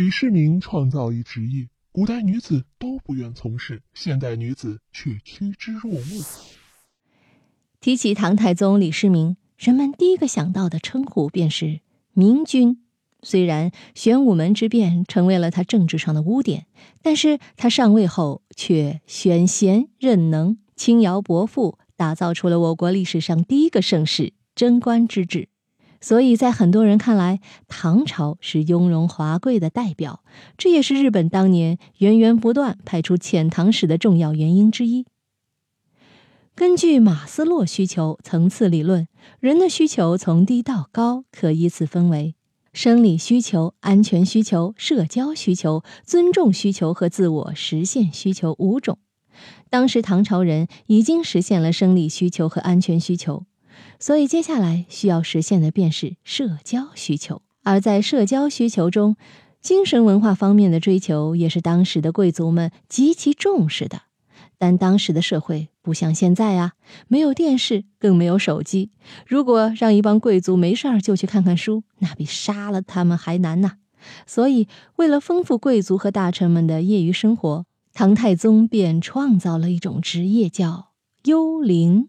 李世民创造一职业，古代女子都不愿从事，现代女子却趋之若鹜。提起唐太宗李世民，人们第一个想到的称呼便是明君。虽然玄武门之变成为了他政治上的污点，但是他上位后却选贤任能，轻徭薄赋，打造出了我国历史上第一个盛世——贞观之治。所以在很多人看来，唐朝是雍容华贵的代表，这也是日本当年源源不断派出遣唐使的重要原因之一。根据马斯洛需求层次理论，人的需求从低到高可依次分为。生理需求、安全需求、社交需求、尊重需求和自我实现需求五种。当时唐朝人已经实现了生理需求和安全需求，所以接下来需要实现的便是社交需求。而在社交需求中，精神文化方面的追求也是当时的贵族们极其重视的。但当时的社会不像现在啊，没有电视，更没有手机。如果让一帮贵族没事儿就去看看书，那比杀了他们还难呐。所以，为了丰富贵族和大臣们的业余生活，唐太宗便创造了一种职业，叫幽灵。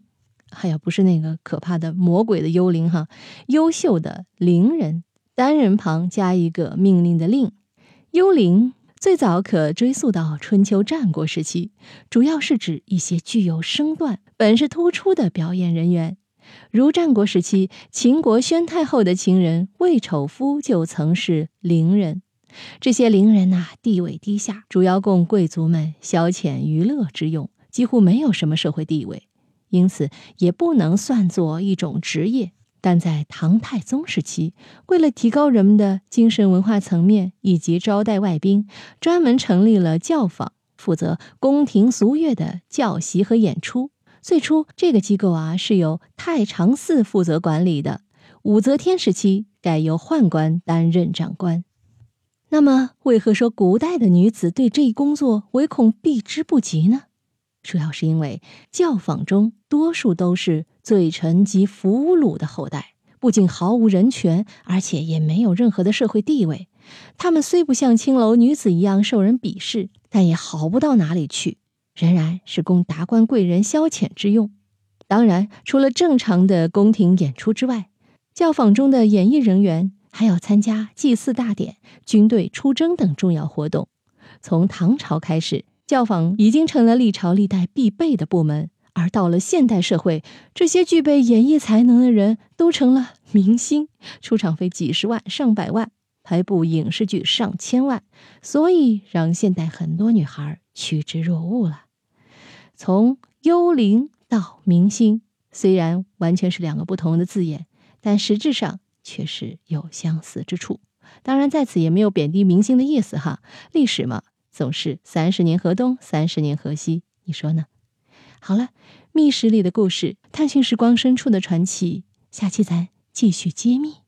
哎呀，不是那个可怕的魔鬼的幽灵哈，优秀的伶人，单人旁加一个命令的令，幽灵。最早可追溯到春秋战国时期，主要是指一些具有身段、本事突出的表演人员，如战国时期秦国宣太后的情人魏丑夫就曾是伶人。这些伶人呐，地位低下，主要供贵族们消遣娱乐之用，几乎没有什么社会地位，因此也不能算作一种职业。但在唐太宗时期，为了提高人们的精神文化层面以及招待外宾，专门成立了教坊，负责宫廷俗乐的教习和演出。最初，这个机构啊是由太常寺负责管理的。武则天时期，改由宦官担任长官。那么，为何说古代的女子对这一工作唯恐避之不及呢？主要是因为教坊中多数都是。罪臣及俘虏的后代，不仅毫无人权，而且也没有任何的社会地位。他们虽不像青楼女子一样受人鄙视，但也好不到哪里去，仍然是供达官贵人消遣之用。当然，除了正常的宫廷演出之外，教坊中的演艺人员还要参加祭祀大典、军队出征等重要活动。从唐朝开始，教坊已经成了历朝历代必备的部门。而到了现代社会，这些具备演艺才能的人都成了明星，出场费几十万、上百万，拍部影视剧上千万，所以让现代很多女孩趋之若鹜了。从幽灵到明星，虽然完全是两个不同的字眼，但实质上却是有相似之处。当然，在此也没有贬低明星的意思哈。历史嘛，总是三十年河东，三十年河西，你说呢？好了，密室里的故事，探寻时光深处的传奇，下期咱继续揭秘。